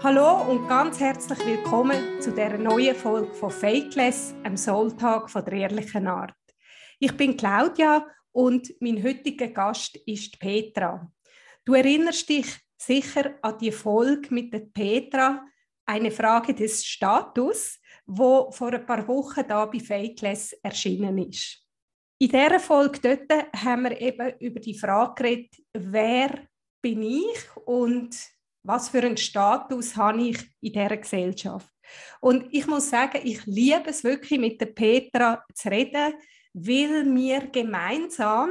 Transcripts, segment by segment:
Hallo und ganz herzlich willkommen zu der neuen Folge von Fakeless, einem Soultag von der ehrlichen Art. Ich bin Claudia und mein heutiger Gast ist Petra. Du erinnerst dich sicher an die Folge mit der Petra, eine Frage des Status, wo vor ein paar Wochen da bei Fakeless erschienen ist. In dieser Folge dort haben wir eben über die Frage geredet, wer bin ich und was für einen Status habe ich in dieser Gesellschaft. Und ich muss sagen, ich liebe es wirklich mit der Petra zu reden, weil wir gemeinsam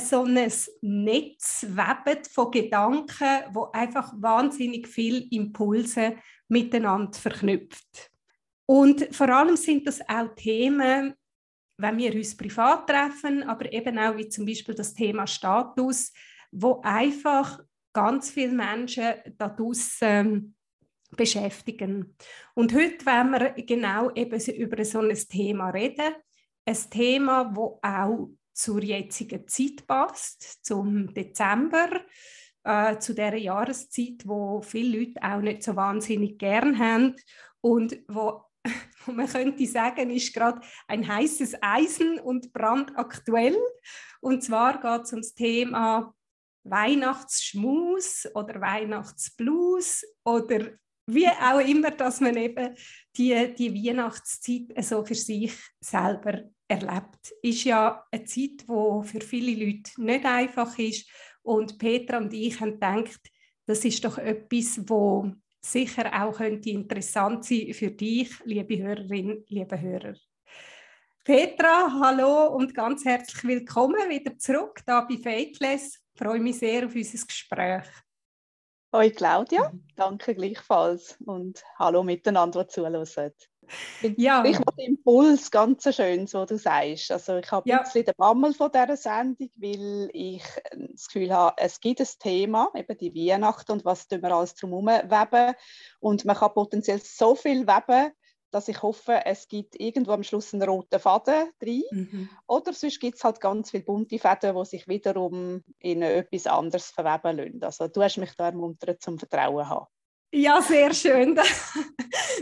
so ein Netz weben von Gedanken, wo einfach wahnsinnig viele Impulse miteinander verknüpft. Und vor allem sind das auch Themen, wenn wir uns privat treffen, aber eben auch wie zum Beispiel das Thema Status, wo einfach ganz viele Menschen da draussen beschäftigen. Und heute wollen wir genau eben über so ein Thema reden. Ein Thema, das auch zur jetzigen Zeit passt, zum Dezember, äh, zu der Jahreszeit, wo viele Leute auch nicht so wahnsinnig gern haben und wo man könnte sagen, ist gerade ein heißes Eisen und brandaktuell. Und zwar geht es um das Thema Weihnachtsschmus oder Weihnachtsblues oder wie auch immer, dass man eben die, die Weihnachtszeit so für sich selber erlebt. Ist ja eine Zeit, wo für viele Leute nicht einfach ist. Und Petra und ich haben gedacht, das ist doch etwas, wo sicher auch könnte interessant sein für dich, liebe Hörerin, liebe Hörer. Petra, hallo und ganz herzlich willkommen wieder zurück da bei Fakeless. Ich freue mich sehr auf unser Gespräch. Hoi Claudia, mhm. danke gleichfalls und hallo miteinander, die zuhören. Ja. Ich habe den Impuls ganz schön, so du sagst. Also ich habe ja. ein bisschen den Bammel von dieser Sendung, weil ich das Gefühl habe, es gibt ein Thema, eben die Weihnacht und was wir alles drumherum weben. Und man kann potenziell so viel weben, dass ich hoffe, es gibt irgendwo am Schluss einen roten Faden drin. Mhm. Oder sonst gibt es halt ganz viele bunte Fäden, die sich wiederum in etwas anderes verweben lassen. Also du hast mich da ermuntert zum Vertrauen haben. Ja, sehr schön.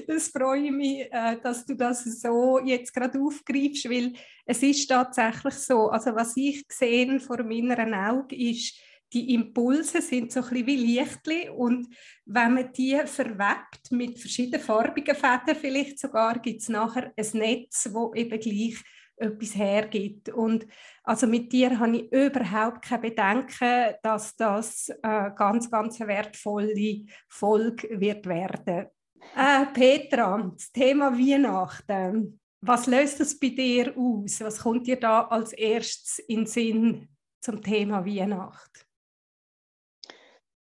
Das freue mich, äh, dass du das so jetzt gerade aufgreifst, weil es ist tatsächlich so. Also was ich gesehen vor meinen Augen ist, die Impulse sind so ein bisschen wie Lichtli und wenn man die verwebt mit verschiedenen farbigen Fäden vielleicht sogar, gibt es nachher ein Netz, wo eben gleich etwas hergibt. Und also mit dir habe ich überhaupt kein Bedenken, dass das äh, ganz, ganz eine wertvolle Folge wird werden. Äh, Petra, das Thema Weihnachten. Was löst das bei dir aus? Was kommt dir da als erstes in Sinn zum Thema Weihnacht?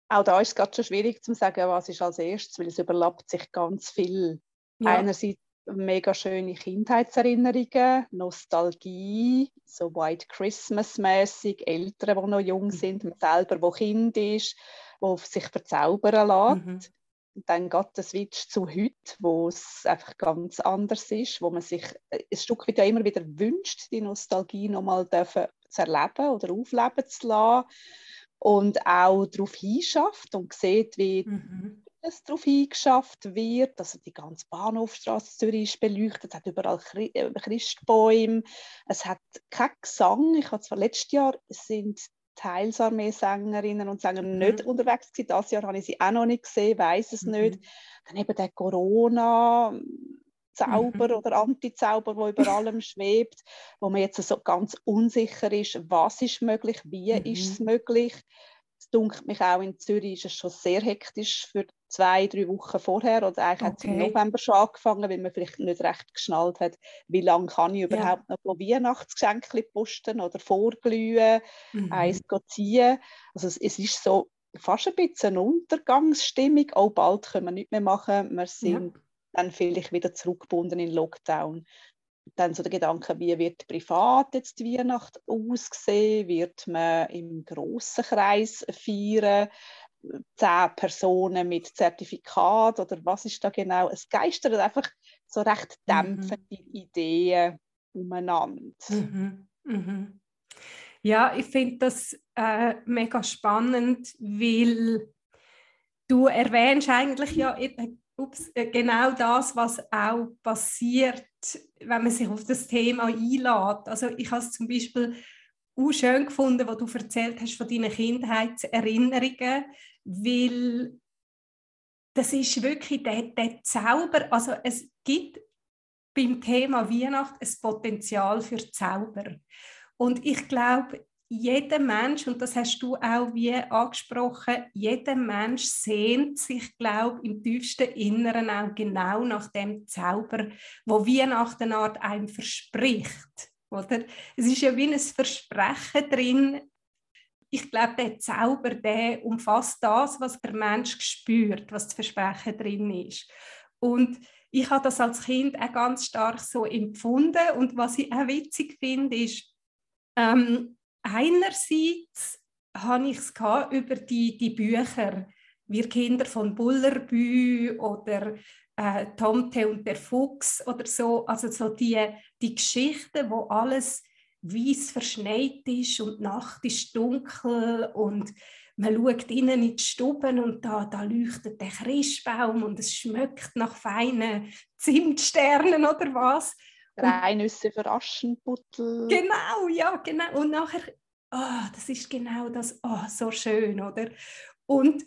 Auch da ist es gerade schon schwierig zu sagen, was ist als erstes, weil es überlappt sich ganz viel. Ja. Einerseits mega schöne Kindheitserinnerungen, Nostalgie, so White Christmas-mäßig, Eltern, die noch jung mhm. sind, man selber, wo Kind ist, wo sich verzaubern lässt. Mhm. Und dann geht der Switch zu heute, wo es einfach ganz anders ist, wo man sich ein Stück weit immer wieder wünscht, die Nostalgie nochmal zu erleben oder aufleben zu lassen und auch darauf hinschafft und sieht, wie mhm. es darauf hingeschafft wird. Also die ganze Bahnhofstraße Zürich ist beleuchtet, es hat überall äh, Christbäume, es hat keinen Gesang. Ich habe zwar letztes Jahr sind teils Armeesängerinnen und Sänger mhm. nicht unterwegs gewesen. Das Jahr habe ich sie auch noch nicht gesehen, weiß es mhm. nicht. Dann eben der Corona, Zauber mhm. oder Antizauber, wo über allem schwebt, wo man jetzt so ganz unsicher ist, was ist möglich, wie mhm. ist es möglich. Es dunkelt mich auch in Zürich ist es schon sehr hektisch für zwei, drei Wochen vorher oder eigentlich okay. hat es im November schon angefangen, weil man vielleicht nicht recht geschnallt hat, wie lange kann ich überhaupt ja. noch Weihnachtsgeschenke posten oder vorglühen, mhm. eins ziehen. Also es, es ist so fast ein bisschen eine Untergangsstimmung. Auch bald können wir nicht mehr machen. Wir sind ja dann vielleicht wieder zurückgebunden in Lockdown. Dann so der Gedanke, wie wird privat jetzt die Weihnacht aussehen? Wird man im grossen Kreis feiern? Zehn Personen mit Zertifikat oder was ist da genau? Es geistert einfach so recht mhm. dämpfende mhm. Ideen umeinander. Mhm. Mhm. Ja, ich finde das äh, mega spannend, weil du erwähnst eigentlich ja ups, äh, genau das, was auch passiert, wenn man sich auf das Thema einlädt. Also ich habe es zum Beispiel auch schön gefunden, was du erzählt hast von deinen Kindheitserinnerungen, weil das ist wirklich der, der Zauber. Also es gibt beim Thema Weihnacht ein Potenzial für Zauber. Und ich glaube, jeder Mensch, und das hast du auch wie angesprochen, jeder Mensch sehnt sich, glaube ich, im tiefsten Inneren auch genau nach dem Zauber, wo Weihnachten Art einem verspricht. Oder? Es ist ja wie ein Versprechen drin. Ich glaube, der Zauber, der umfasst das, was der Mensch spürt, was das Versprechen drin ist. Und ich habe das als Kind auch ganz stark so empfunden. Und was ich auch witzig finde, ist, ähm, einerseits habe ich es über die, die Bücher, wir Kinder von Bullerbü oder äh, Tomte und der Fuchs oder so, also so die, die Geschichten, wo alles weiß verschneit ist und die Nacht ist dunkel und man schaut innen in die Stuben und da, da leuchtet der Christbaum und es schmeckt nach feinen Zimtsternen oder was. Reinüsse für Aschenputtel. Genau, ja, genau. Und nachher, oh, das ist genau das, oh, so schön, oder? Und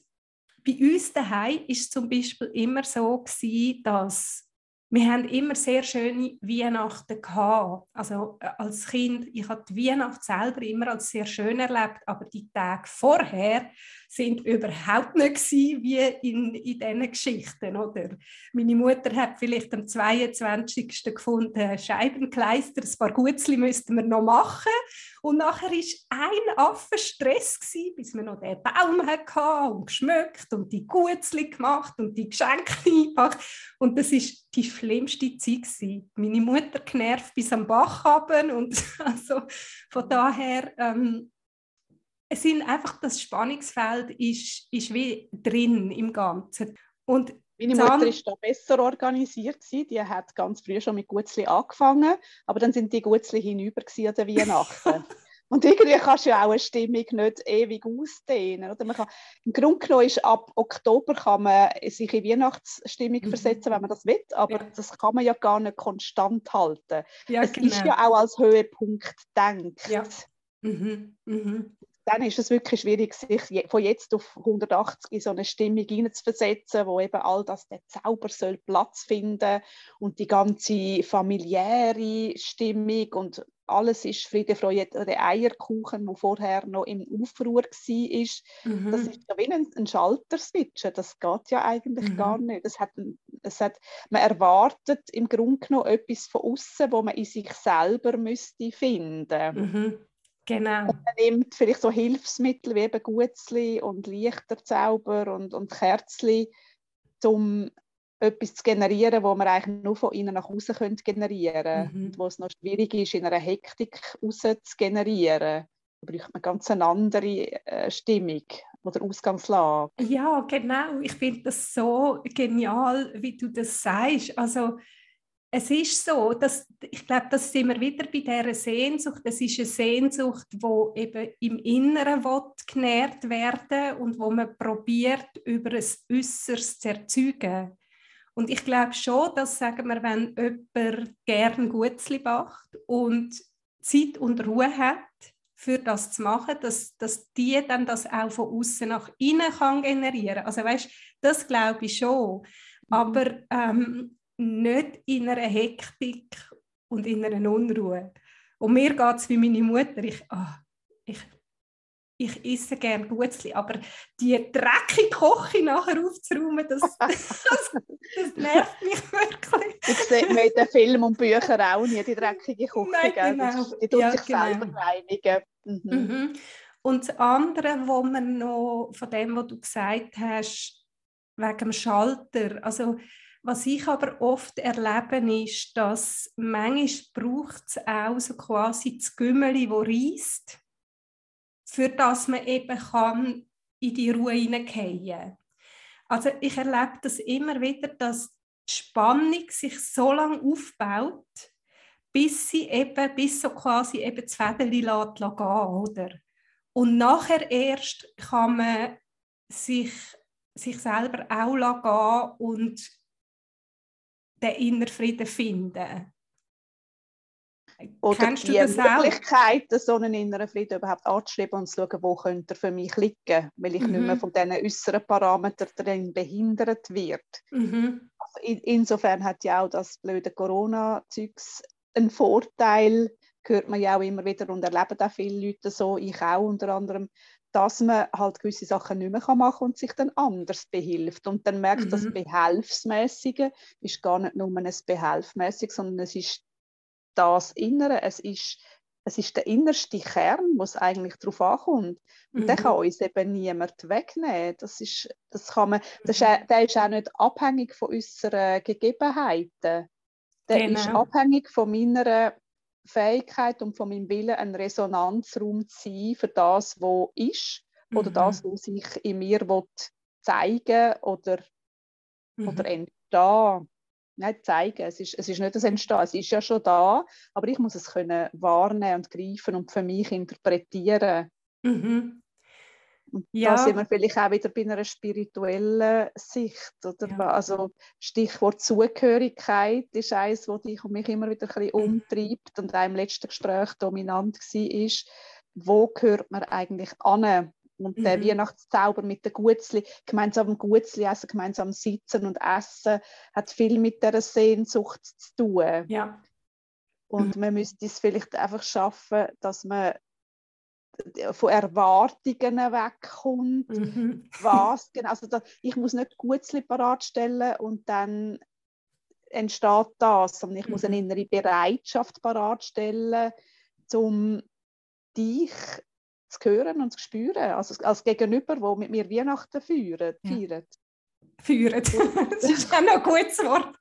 bei uns daheim ist es zum Beispiel immer so gewesen, dass wir haben immer sehr schöne Weihnachten gehabt. Also äh, als Kind, ich habe die Weihnacht selber immer als sehr schön erlebt, aber die Tage vorher sind überhaupt nicht gewesen, wie in, in diesen Geschichten. Oder? Meine Mutter hat vielleicht am 22. gefunden, Scheibenkleister, ein paar Gutzli müssten wir noch machen. Und nachher war ein Affe Stress, gewesen, bis wir noch den Baum hatten und geschmückt und die Gutzli gemacht und die Geschenke eingepackt. Und das war die schlimmste Zeit. Gewesen. Meine Mutter genervt bis am Bach haben und also von daher ähm, es sind einfach das Spannungsfeld ist, ist wie drin im Ganzen. Und meine Mutter war da besser organisiert. Die hat ganz früh schon mit Gutzli angefangen, aber dann sind die Gutzli hinüber an der Weihnachten. Und irgendwie kannst du ja auch eine Stimmung nicht ewig ausdehnen. Oder man kann, Im Grunde genommen ist ab Oktober kann man sich in Weihnachtsstimmung mhm. versetzen, wenn man das will, aber ja. das kann man ja gar nicht konstant halten. Ja, es genau. ist ja auch als Höhepunkt gedacht. Ja. Mhm. Mhm dann ist es wirklich schwierig, sich von jetzt auf 180 in so eine Stimmung hineinzuversetzen, wo eben all das, der Zauber soll Platz finden und die ganze familiäre Stimmung und alles ist Friede, Freude, der Eierkuchen, der vorher noch im Aufruhr war, mhm. das ist ja wie ein, ein Schalterswitch. Das geht ja eigentlich mhm. gar nicht. Das hat, das hat, man erwartet im Grunde genommen etwas von außen, wo man in sich selber müsste finden. Mhm. Genau. Und man nimmt vielleicht so Hilfsmittel wie eben Gutzli und Lichterzauber und, und Kerzli, um etwas zu generieren, wo man eigentlich nur von innen nach außen generieren könnte. Mhm. wo es noch schwierig ist, in einer Hektik raus zu generieren. Da braucht man ganz eine andere äh, Stimmung oder Ausgangslage. Ja, genau. Ich finde das so genial, wie du das sagst. Also es ist so, dass ich glaube, das sind wir wieder bei dieser Sehnsucht. Es ist eine Sehnsucht, wo eben im Inneren genährt werden und wo man probiert über ein Äußeres zu erzeugen. Und ich glaube schon, dass sagen wir, wenn jemand gern Gutzli macht und Zeit und Ruhe hat, für das zu machen, dass, dass die dann das auch von außen nach innen kann generieren. Also weißt, das glaube ich schon. Mhm. Aber ähm, nicht in einer Hektik und in einer Unruhe. Und mir geht es wie meine Mutter. Ich, oh, ich, ich esse gerne Gutzli, aber die dreckige Koche nachher aufzuräumen, das, das, das, nervt mich wirklich. Das sieht man in den Filmen und Büchern auch nie, die dreckige Küche. Nein, genau. Die tut ja, sich genau. selber reinigen. Mhm. Mhm. Und das andere, wo man noch von dem, was du gesagt hast, wegen dem Schalter, also was ich aber oft erlebe, ist, dass manchmal braucht es auch so quasi das Gümmeli, das reißt, für das man eben kann in die Ruhe hineingehen Also ich erlebe das immer wieder, dass die Spannung sich so lange aufbaut, bis sie eben, bis so quasi eben das Federli lässt, oder? Und nachher erst kann man sich sich selber auch gehen und den inneren Frieden finden. Oder Kennst die Möglichkeit, so einen inneren Frieden überhaupt anzuschreiben und zu schauen, wo könnte er für mich liegen, weil ich mhm. nicht mehr mhm. von diesen äußeren Parametern behindert wird. Mhm. Also in, insofern hat ja auch das blöde Corona-Zeugs einen Vorteil, hört man ja auch immer wieder und erleben auch viele Leute so, ich auch unter anderem, dass man halt gewisse Sachen nicht mehr machen kann und sich dann anders behilft. Und dann merkt mhm. das Behelfsmäßige ist gar nicht nur ein Behelfmäßig, sondern es ist das Innere, es ist, es ist der innerste Kern, wo es eigentlich darauf ankommt. Und mhm. den kann uns eben niemand wegnehmen. Das ist, das kann man, das ist, mhm. der ist auch nicht abhängig von unseren Gegebenheiten. Der genau. ist abhängig von meiner Fähigkeit und von meinem Willen, ein Resonanzraum zu sein für das, was ist oder mhm. das, was sich in mir zeigen oder, mhm. oder entstehen. Nicht zeigen, es ist, es ist nicht das Entstehen, es ist ja schon da, aber ich muss es können wahrnehmen und greifen und für mich interpretieren. Mhm. Und ja. da sind wir vielleicht auch wieder bei einer spirituellen Sicht. Oder? Ja. Also Stichwort Zugehörigkeit ist eines, das dich und mich immer wieder ein bisschen mhm. umtreibt und auch im letzten Gespräch dominant war, ist, wo gehört man eigentlich an? Und mhm. der Weihnachtszauber mit den Gutzli, gemeinsam Gutzli essen, gemeinsam sitzen und essen, hat viel mit der Sehnsucht zu tun. Ja. Und man müsste es vielleicht einfach schaffen, dass man von Erwartungen wegkommt. Mhm. Was genau, also da, ich muss nicht Gutzli parat stellen und dann entsteht das, sondern ich mhm. muss eine mhm. innere Bereitschaft parat stellen, um dich zu hören und zu spüren, also als Gegenüber, wo mit mir Weihnachten feiert. Ja. Feiert. Führen. das ist auch noch ein gutes Wort.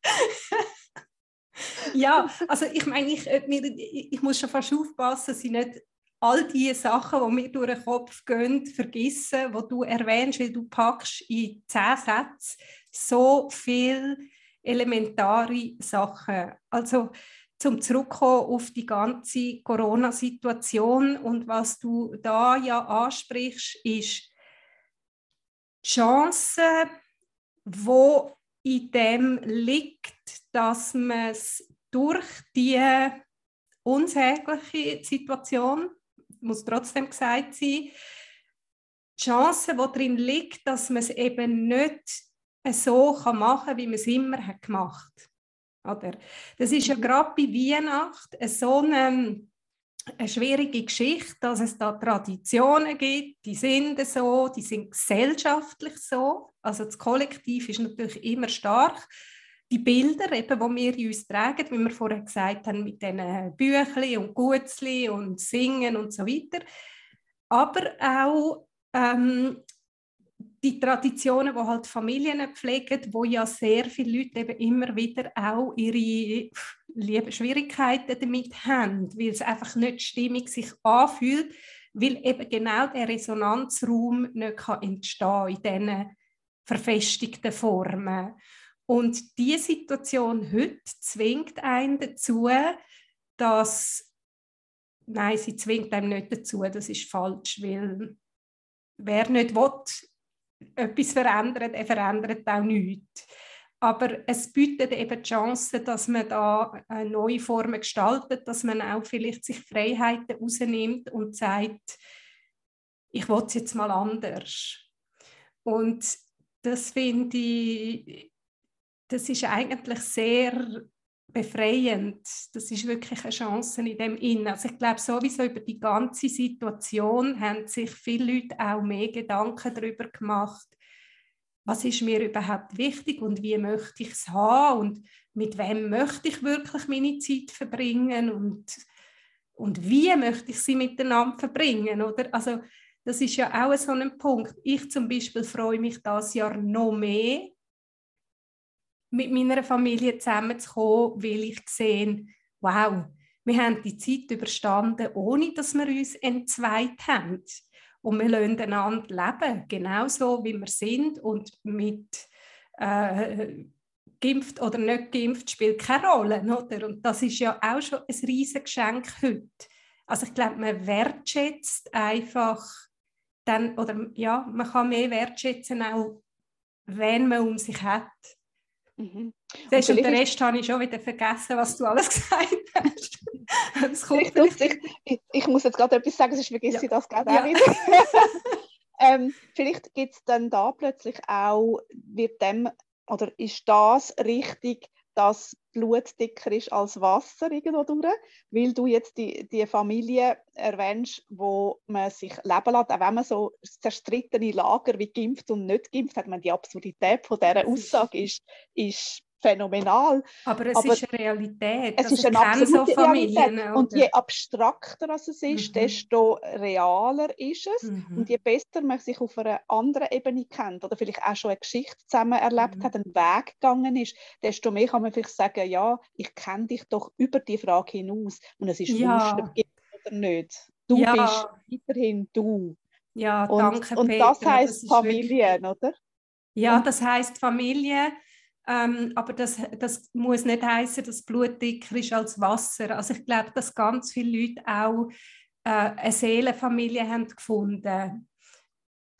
ja, also ich meine, ich, äh, ich muss schon fast aufpassen, dass ich nicht all die Sachen, die mir durch den Kopf gehen, vergessen, die du erwähnst, weil du packst in zehn Sätzen so viele elementare Sachen. Also zum Zurückkommen auf die ganze Corona-Situation und was du da ja ansprichst, ist Chance, wo in dem liegt, dass man es durch die unsägliche Situation muss trotzdem gesagt sein, die Chance, die darin liegt, dass man es eben nicht so machen kann, wie man es immer hat gemacht hat. Das ist ja mhm. gerade bei Weihnachten so eine, eine schwierige Geschichte, dass es da Traditionen gibt, die sind so, die sind gesellschaftlich so. Also das Kollektiv ist natürlich immer stark die Bilder, eben, die wir in uns tragen, wie wir vorher gesagt haben, mit diesen Büchli und Gutzli und Singen und so weiter. Aber auch ähm, die Traditionen, die halt Familien pflegen, wo ja sehr viele Leute eben immer wieder auch ihre Schwierigkeiten damit haben, weil es einfach nicht stimmig sich anfühlt, weil eben genau der Resonanzraum nicht kann entstehen in diesen verfestigten Formen. Und diese Situation heute zwingt einen dazu, dass, nein, sie zwingt einem nicht dazu, das ist falsch, weil wer nicht will, etwas verändern, der verändert auch nichts. Aber es bietet eben die Chance, dass man da neue Formen gestaltet, dass man auch vielleicht sich Freiheiten rausnimmt und sagt, ich will es jetzt mal anders. Und das finde ich das ist eigentlich sehr befreiend. Das ist wirklich eine Chance in dem Innen. Also ich glaube sowieso über die ganze Situation haben sich viele Leute auch mehr Gedanken darüber gemacht, was ist mir überhaupt wichtig und wie möchte ich es haben und mit wem möchte ich wirklich meine Zeit verbringen und, und wie möchte ich sie miteinander verbringen, oder? Also das ist ja auch so ein Punkt. Ich zum Beispiel freue mich das Jahr noch mehr mit meiner Familie zusammenzukommen, weil ich sehe, wow, wir haben die Zeit überstanden, ohne dass wir uns entzweit haben. Und wir lassen einander leben, genauso wie wir sind und mit äh, geimpft oder nicht geimpft spielt keine Rolle. Oder? Und das ist ja auch schon ein riesiges Geschenk heute. Also ich glaube, man wertschätzt einfach dann, oder ja, man kann mehr wertschätzen auch wen man um sich hat. Mhm. und, und den Rest habe ich schon wieder vergessen, was du alles gesagt hast. ich, ich, ich, muss jetzt gerade etwas sagen, sonst vergesse ja. ich das gerade ja. auch wieder. ähm, vielleicht gibt es dann da plötzlich auch, wird dem, oder ist das richtig, dass Blut dicker ist als Wasser irgendwo durch, weil du jetzt die, die Familie erwähnst, wo man sich leben lässt, auch wenn man so zerstrittene Lager wie geimpft und nicht geimpft hat, man die Absurdität von dieser Aussage ist, ist phänomenal. Aber es aber ist eine Realität. Es also ist eine absolute so Realität. Und je abstrakter es ist, mhm. desto realer ist es. Mhm. Und je besser man sich auf einer anderen Ebene kennt oder vielleicht auch schon eine Geschichte zusammen erlebt mhm. hat, einen Weg gegangen ist, desto mehr kann man vielleicht sagen, ja, ich kenne dich doch über die Frage hinaus. Und es ist ja. wurscht, ob oder nicht. Du ja. bist weiterhin du. Ja, und, danke, Und Peter. das heisst Familie, oder? Ja, das heisst Familie ähm, aber das, das muss nicht heißen, dass Blut dicker ist als Wasser. Also ich glaube, dass ganz viele Leute auch äh, eine Seelenfamilie haben gefunden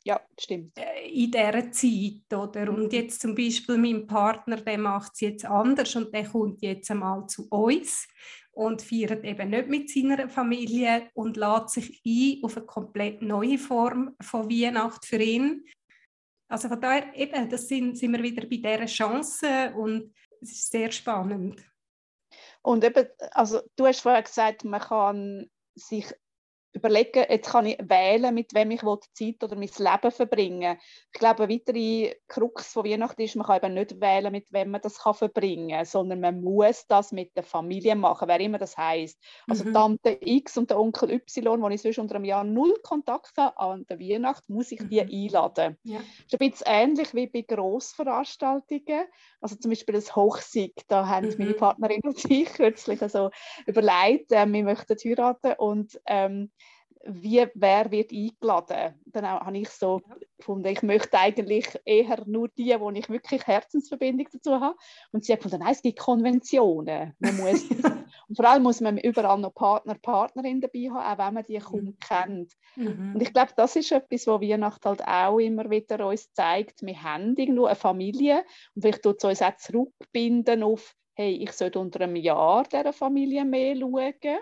ja, stimmt. Äh, in dieser Zeit. Oder? Und mhm. jetzt zum Beispiel mein Partner, der macht es jetzt anders und der kommt jetzt einmal zu uns und feiert eben nicht mit seiner Familie und lädt sich ein auf eine komplett neue Form von Weihnacht für ihn. Also von daher, eben, das sind, sind wir wieder bei dieser Chance und es ist sehr spannend. Und eben, also du hast vorher gesagt, man kann sich überlegen, jetzt kann ich wählen, mit wem ich Zeit oder mein Leben verbringen Ich glaube, eine weitere Krux von Weihnachten ist, man kann eben nicht wählen, mit wem man das kann verbringen kann, sondern man muss das mit der Familie machen, wer immer das heißt. Also mhm. Tante X und der Onkel Y, wo ich sonst unter einem Jahr null Kontakt habe, an der Weihnacht muss ich die mhm. einladen. Ja. Das ist ein bisschen ähnlich wie bei Grossveranstaltungen. Also zum Beispiel das Hochsieg, da haben mhm. meine Partnerin und ich kürzlich also überlegt, äh, wir möchten heiraten und ähm, wie, wer wird eingeladen. Dann habe ich so ja. gefunden, ich möchte eigentlich eher nur die, wo ich wirklich Herzensverbindung dazu habe. Und sie hat gefunden, nein, es gibt Konventionen. Man muss, und vor allem muss man überall noch Partner, Partnerin dabei haben, auch wenn man die kaum mhm. kennt. Mhm. Und ich glaube, das ist etwas, was Weihnachten halt auch immer wieder uns zeigt. Wir haben irgendwo eine Familie und vielleicht tut es uns auch zurückbinden auf, hey, ich sollte unter einem Jahr dieser Familie mehr schauen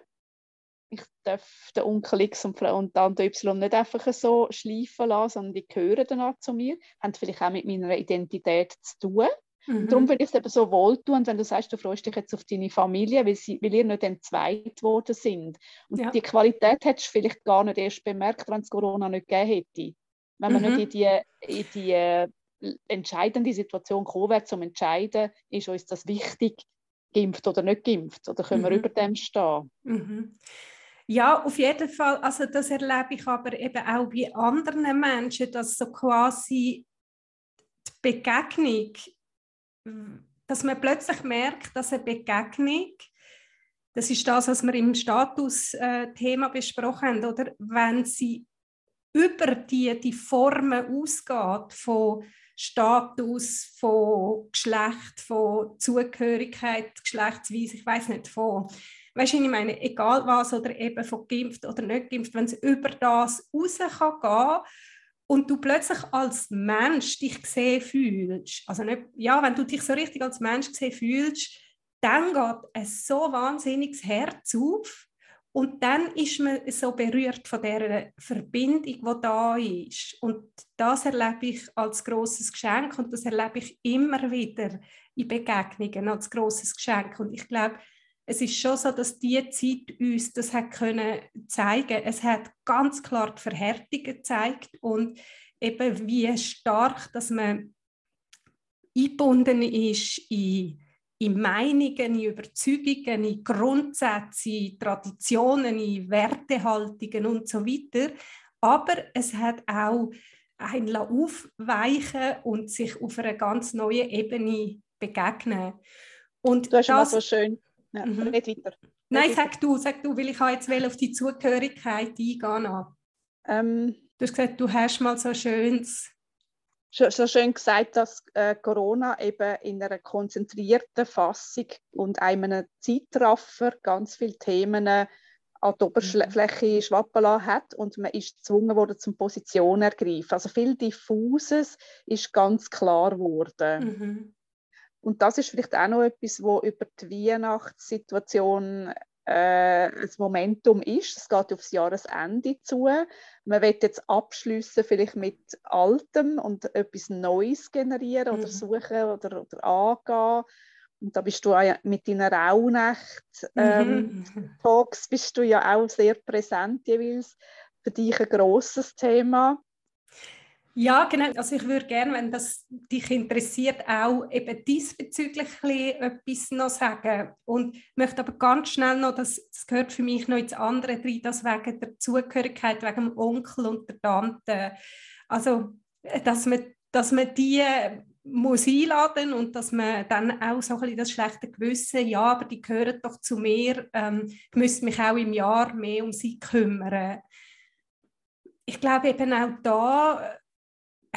ich darf den Onkel X und, und Tante Y nicht einfach so schleifen lassen, sondern die gehören dann zu mir, haben vielleicht auch mit meiner Identität zu tun. Mhm. Darum finde ich es eben so wohltuend, wenn du sagst, du freust dich jetzt auf deine Familie, weil, sie, weil ihr nicht entzweit worden sind. Und ja. die Qualität hättest du vielleicht gar nicht erst bemerkt, wenn es Corona nicht gegeben hätte. Wenn man mhm. nicht in die, in die äh, entscheidende Situation gekommen wäre, zum Entscheiden, ist uns das wichtig, geimpft oder nicht geimpft? Oder können mhm. wir über dem stehen? Mhm. Ja, auf jeden Fall. Also das erlebe ich aber eben auch bei anderen Menschen, dass so quasi die Begegnung, dass man plötzlich merkt, dass eine Begegnung, das ist das, was wir im Status-Thema besprochen haben, oder wenn sie über die, die Formen ausgeht von Status, von Geschlecht, von Zugehörigkeit, Geschlechtsweise, ich weiß nicht, von Weißt du, ich meine, egal was, oder eben von geimpft oder nicht geimpft, wenn es über das raus kann gehen und du plötzlich als Mensch dich gesehen fühlst, also nicht, ja, wenn du dich so richtig als Mensch gesehen fühlst, dann geht es so wahnsinniges Herz auf und dann ist man so berührt von der Verbindung, die da ist. Und das erlebe ich als großes Geschenk und das erlebe ich immer wieder in Begegnungen als großes Geschenk. Und ich glaube, es ist schon so, dass diese Zeit uns das hat können zeigen. Es hat ganz klar die Verhärtung gezeigt und eben wie stark, dass man eingebunden ist in, in Meinungen, in Überzeugungen, in Grundsätze, in Traditionen, in Wertehaltungen und so weiter. Aber es hat auch ein aufweichen und sich auf einer ganz neuen Ebene begegnen. Und du hast das, so schön ja, mhm. Nicht weiter. Nein, sag du, sag du, weil ich jetzt auf die Zugehörigkeit eingehen ähm, Du hast gesagt, du hast mal so schönes so schön gesagt, dass äh, Corona eben in einer konzentrierten Fassung und einem Zeitraffer ganz viele Themen an die Oberfläche mhm. schwappen lassen hat und man ist gezwungen worden zum Position ergreifen. Also viel Diffuses ist ganz klar geworden. Mhm. Und das ist vielleicht auch noch etwas, wo über die Weihnachtssituation äh, ein Momentum ist. Es geht aufs Jahresende zu. Man wird jetzt abschließen vielleicht mit Altem und etwas Neues generieren mhm. oder suchen oder, oder angehen. Und da bist du auch mit deinen Rauhnacht-Talks ähm, bist du ja auch sehr präsent jeweils. Für dich ein grosses Thema. Ja, genau. Also ich würde gerne, wenn das dich interessiert, auch eben diesbezüglich etwas noch sagen. Und möchte aber ganz schnell noch, das, das gehört für mich noch ins andere drin, das wegen der Zugehörigkeit, wegen dem Onkel und der Tante. Also, dass man, dass man die muss einladen und dass man dann auch so ein bisschen das schlechte Gewissen, ja, aber die gehören doch zu mir, ähm, ich müsste mich auch im Jahr mehr um sie kümmern. Ich glaube eben auch da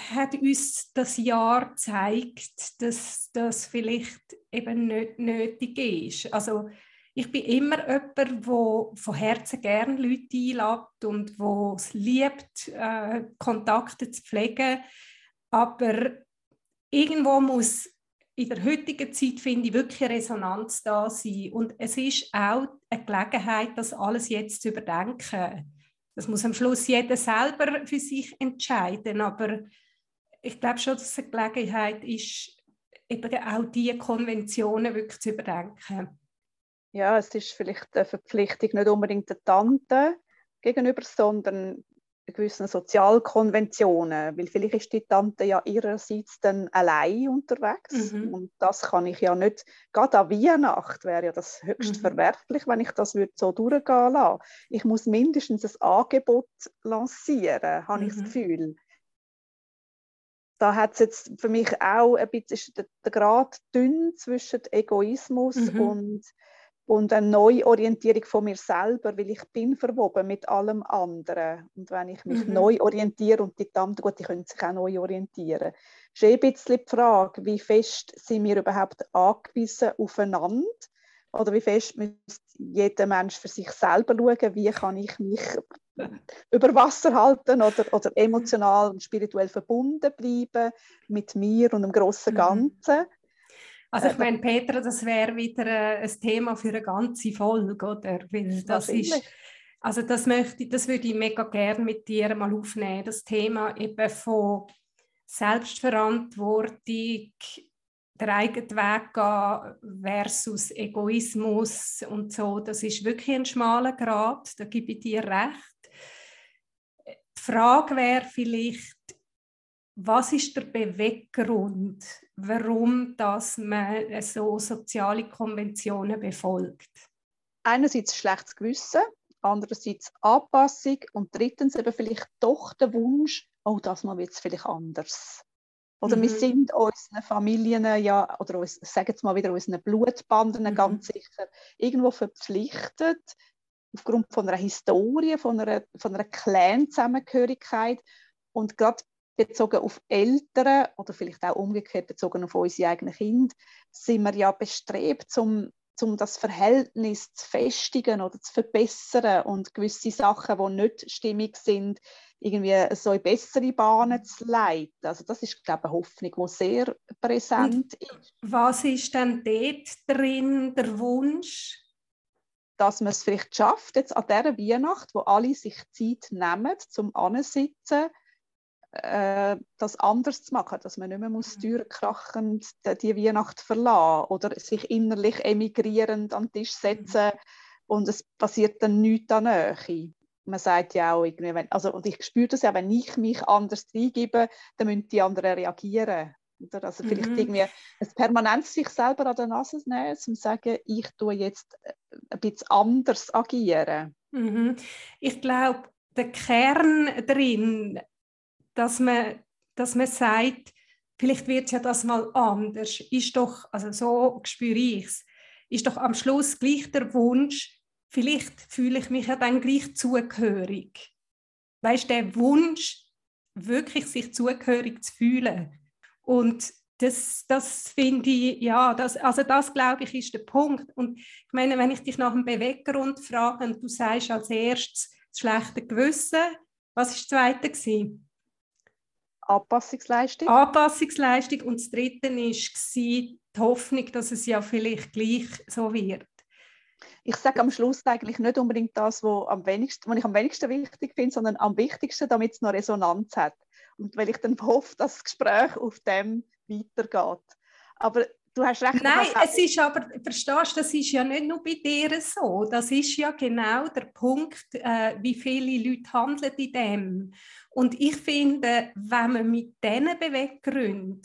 hat uns das Jahr gezeigt, dass das vielleicht eben nicht nötig ist. Also ich bin immer jemand, der von Herzen gerne Leute einlädt und wo es liebt, äh, Kontakte zu pflegen. Aber irgendwo muss in der heutigen Zeit, finde ich, wirklich Resonanz da sein. Und es ist auch eine Gelegenheit, das alles jetzt zu überdenken. Das muss am Schluss jeder selber für sich entscheiden. Aber ich glaube schon, dass es eine Gelegenheit ist, eben auch diese Konventionen wirklich zu überdenken. Ja, es ist vielleicht eine Verpflichtung nicht unbedingt der Tante gegenüber, sondern gewissen Sozialkonventionen, weil vielleicht ist die Tante ja ihrerseits dann allein unterwegs mhm. und das kann ich ja nicht, gerade an Weihnacht wäre ja das höchst mhm. verwerflich, wenn ich das würde so durchgehen lasse. Ich muss mindestens ein Angebot lancieren, habe mhm. ich das mhm. Gefühl da hat es jetzt für mich auch ein bisschen der, der Grad dünn zwischen Egoismus mhm. und, und eine Neuorientierung von mir selber, weil ich bin verwoben mit allem anderen. Und wenn ich mich mhm. neu orientiere und die Tante, gut, die können sich auch neu orientieren. ist eh ein bisschen die Frage, wie fest sind wir überhaupt angewiesen aufeinander? Oder wie fest muss jeder Mensch für sich selber schauen, wie kann ich mich über Wasser halten oder, oder emotional und spirituell verbunden bleiben mit mir und dem großen mhm. Ganzen. Also ich äh, meine, Petra, das wäre wieder äh, ein Thema für eine ganze Folge, oder? Weil das ist, also das möchte, das würde ich mega gerne mit dir mal aufnehmen, das Thema eben von Selbstverantwortung, der eigene Weg gehen versus Egoismus und so, das ist wirklich ein schmaler Grad, da gebe ich dir recht. Die Frage wäre vielleicht, was ist der Beweggrund, warum dass man so soziale Konventionen befolgt? Einerseits schlechtes Gewissen, andererseits Anpassung und drittens eben vielleicht doch der Wunsch, oh, das mal wird es vielleicht anders. Oder mhm. wir sind unseren Familien ja, oder uns, sagen wir mal wieder, unseren Blutbanden mhm. ganz sicher irgendwo verpflichtet, aufgrund von einer Historie, von einer, von einer Clan-Zusammengehörigkeit und gerade bezogen auf Eltern oder vielleicht auch umgekehrt bezogen auf unsere eigenen Kinder, sind wir ja bestrebt, um, um das Verhältnis zu festigen oder zu verbessern und gewisse Sachen, die nicht stimmig sind, irgendwie so in bessere Bahnen zu leiten. Also das ist, glaube ich, eine Hoffnung, die sehr präsent Und ist. Was ist denn dort drin der Wunsch? Dass man es vielleicht schafft, jetzt an dieser Weihnacht, wo alle sich Zeit nehmen, zum Ansitzen, äh, das anders zu machen, dass man nicht mehr muss mhm. durchkrachend die Weihnacht verlassen oder sich innerlich emigrierend an den Tisch setzen mhm. und es passiert dann nichts an Nähe man sagt ja auch irgendwie, wenn, also, und ich spüre das ja, wenn ich mich anders reingebe, dann müssen die anderen reagieren. Oder? Also vielleicht mhm. irgendwie ein permanent sich selber an der Nase nehmen, um zu sagen, ich tue jetzt äh, ein bisschen anders agieren. Mhm. Ich glaube, der Kern drin, dass man, dass man sagt, vielleicht wird ja das mal anders, ist doch, also so spüre ich es, ist doch am Schluss gleich der Wunsch, vielleicht fühle ich mich ja dann gleich zugehörig. Weißt der Wunsch, wirklich sich zugehörig zu fühlen. Und das, das finde ich, ja, das, also das glaube ich ist der Punkt. Und ich meine, wenn ich dich nach dem Beweggrund frage und du sagst als erstes das schlechte Gewissen, was war das zweite? Gewesen? Anpassungsleistung. Anpassungsleistung und das dritte war die Hoffnung, dass es ja vielleicht gleich so wird. Ich sage am Schluss eigentlich nicht unbedingt das, was, am wenigsten, was ich am wenigsten wichtig finde, sondern am wichtigsten, damit es noch Resonanz hat. Und weil ich dann hoffe, dass das Gespräch auf dem weitergeht. Aber du hast recht. Nein, es ist aber, verstehst du, das ist ja nicht nur bei dir so. Das ist ja genau der Punkt, äh, wie viele Leute handeln in dem. Und ich finde, wenn man mit diesen Beweggründen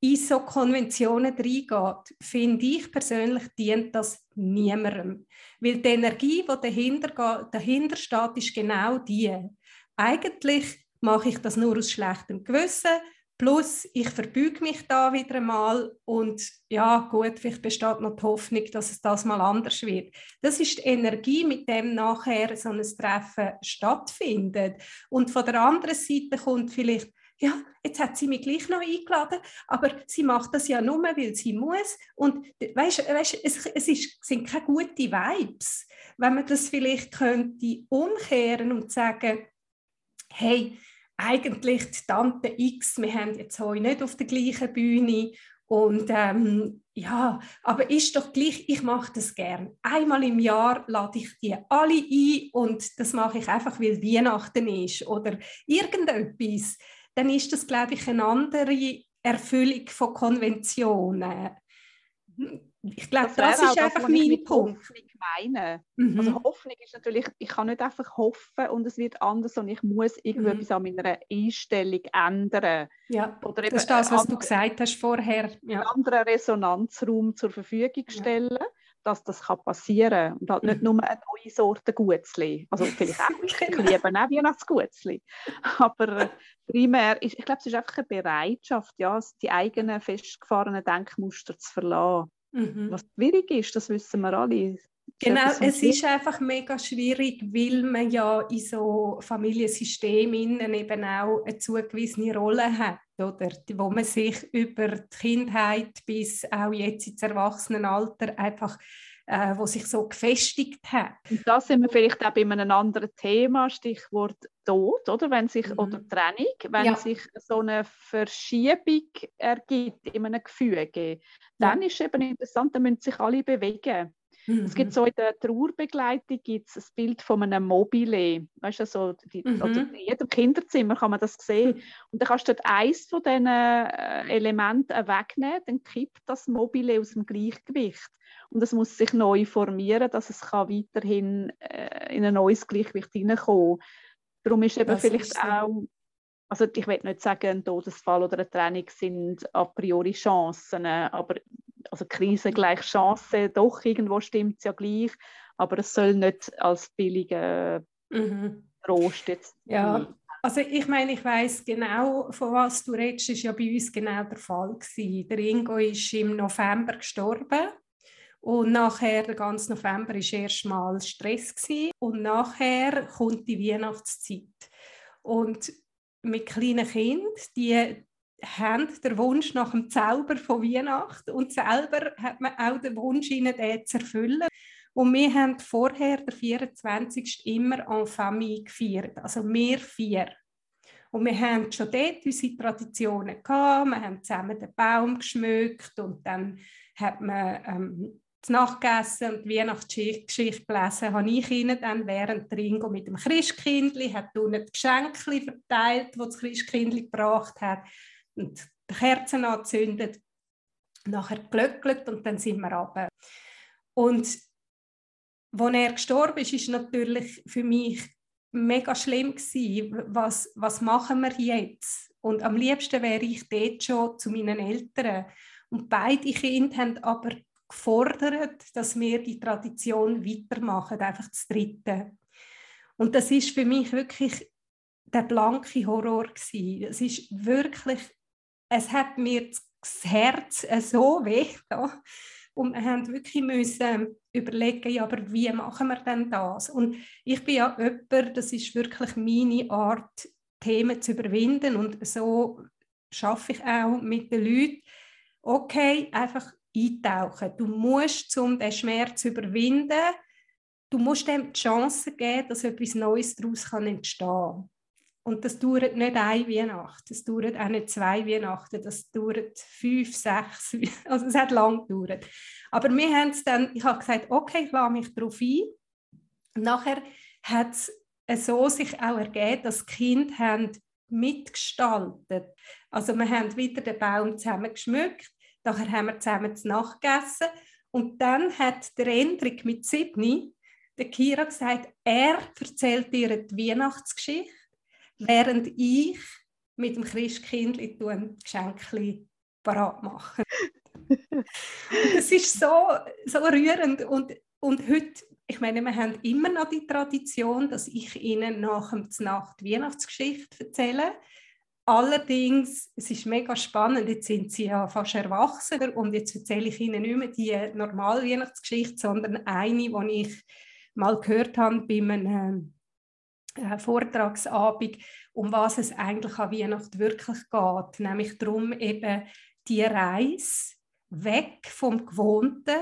in so Konventionen reingeht, finde ich persönlich, dient das niemandem. Weil die Energie, die dahinter, dahinter steht, ist genau die. Eigentlich mache ich das nur aus schlechtem Gewissen, plus ich verbüge mich da wieder einmal und ja gut, vielleicht besteht noch die Hoffnung, dass es das mal anders wird. Das ist die Energie, mit dem nachher so ein Treffen stattfindet. Und von der anderen Seite kommt vielleicht ja, jetzt hat sie mich gleich noch eingeladen, aber sie macht das ja nur, weil sie muss. Und weißt, weißt, es, es ist, sind keine guten Vibes. Wenn man das vielleicht könnte umkehren und sagen, hey, eigentlich die Tante X, wir haben jetzt heute nicht auf der gleichen Bühne und ähm, ja, aber ist doch gleich, ich mache das gern. Einmal im Jahr lade ich die alle ein und das mache ich einfach, weil Weihnachten ist oder irgendetwas dann ist das, glaube ich, eine andere Erfüllung von Konventionen. Ich glaube, das, das ist das, einfach mein Punkt. Hoffnung meine. Mhm. Also Hoffnung ist natürlich, ich kann nicht einfach hoffen und es wird anders, sondern ich muss irgendetwas mhm. an meiner Einstellung ändern. Ja, Oder das ist das, was andere, du gesagt hast vorher. Ja. Einen anderen Resonanzraum zur Verfügung stellen. Ja dass das kann passieren kann. Und halt nicht mhm. nur eine neue Sorte Gutzli. Also vielleicht auch, ich liebe auch Weihnachtsgutzli. Aber äh, primär, ist, ich glaube, es ist einfach eine Bereitschaft, ja, die eigenen festgefahrenen Denkmuster zu verlassen. Mhm. Was schwierig ist, das wissen wir alle. Genau, es ist einfach mega schwierig, weil man ja in so Familiensystemen eben auch eine zugewiesene Rolle hat, oder? wo man sich über die Kindheit bis auch jetzt ins Erwachsenenalter einfach äh, wo sich so gefestigt hat. Und da sind wir vielleicht auch bei einem anderen Thema, Stichwort Tod, oder? Wenn sich, mhm. oder Trennung, wenn ja. sich so eine Verschiebung ergibt in einem Gefüge, dann ja. ist eben interessant, dann müssen sich alle bewegen. Mhm. Es gibt so in der Trauerbegleitung gibt's ein Bild von einem Mobile. Weißt du, so die, mhm. oder in jedem Kinderzimmer kann man das sehen. Mhm. Und dann kannst du dort eins von diesen äh, Elementen wegnehmen, dann kippt das Mobile aus dem Gleichgewicht. Und es muss sich neu formieren, dass es kann weiterhin äh, in ein neues Gleichgewicht hineinkommen Darum ist eben das vielleicht ist auch also ich will nicht sagen, ein Todesfall oder eine Trennung sind a priori Chancen, aber also Krise gleich Chance, doch irgendwo stimmt es ja gleich, aber es soll nicht als billiger mhm. Trost jetzt ja. Also ich meine, ich weiß genau, von was du redest, ist ja bei uns genau der Fall gewesen. Der Ingo ist im November gestorben und nachher, der ganze November, war erstmal Stress gewesen. und nachher kommt die Weihnachtszeit. Und mit kleinen Kindern, die haben den Wunsch nach dem Zauber von Weihnachten und selber hat man auch den Wunsch, den zu erfüllen. Und wir haben vorher, der 24. immer en Famille gefeiert, also wir vier. Und wir haben schon dort unsere Traditionen gehabt, wir haben zusammen den Baum geschmückt und dann hat man ähm, die Nacht gegessen und die Weihnachtsgeschichte gelesen, habe ich ihnen dann während der Ringo mit dem Christkindli, hat unten die Geschenke verteilt, die das Christkindli gebracht hat und die Kerzen angezündet, nachher glöckelt und dann sind wir runter. Und als er gestorben ist, ist natürlich für mich mega schlimm gewesen. Was, was machen wir jetzt? Und am liebsten wäre ich dort schon zu meinen Eltern. Und beide Kinder haben aber gefordert, dass wir die Tradition weitermachen, einfach das Dritte. Und das ist für mich wirklich der blanke Horror gewesen. Es ist wirklich es hat mir das Herz so weh da. Und wir haben wirklich müssen überlegen, ja, aber wie machen wir denn das? Und ich bin ja jemand, das ist wirklich meine Art, Themen zu überwinden und so schaffe ich auch mit den Leuten, okay, einfach eintauchen. Du musst, um den Schmerz zu überwinden, du musst dem die Chance geben, dass etwas Neues daraus entstehen kann. Und das dauert nicht eine Weihnacht, das dauert auch nicht zwei Weihnachten, das dauert fünf, sechs, also es hat lang gedauert. Aber wir haben es dann, ich habe gesagt, okay, ich lasse mich darauf ein. Nachher hat es so sich auch ergeben, dass die Kinder haben mitgestaltet. Also wir haben wieder den Baum zusammen geschmückt, nachher haben wir zusammen zu Nacht gegessen und dann hat der Hendrik mit Sydney, der Kira gesagt, er erzählt ihr die Weihnachtsgeschichte während ich mit dem Christkind ein Geschenk parat mache. das ist so, so rührend und, und heute, ich meine, wir haben immer noch die Tradition, dass ich Ihnen nach der Nacht Weihnachtsgeschichte erzähle. Allerdings, es ist mega spannend, jetzt sind Sie ja fast Erwachsener und jetzt erzähle ich Ihnen nicht mehr die normale Weihnachtsgeschichte, sondern eine, die ich mal gehört habe bei einem Vortragsabend, um was es eigentlich an Weihnachten wirklich geht. Nämlich darum, eben die Reise weg vom Gewohnten,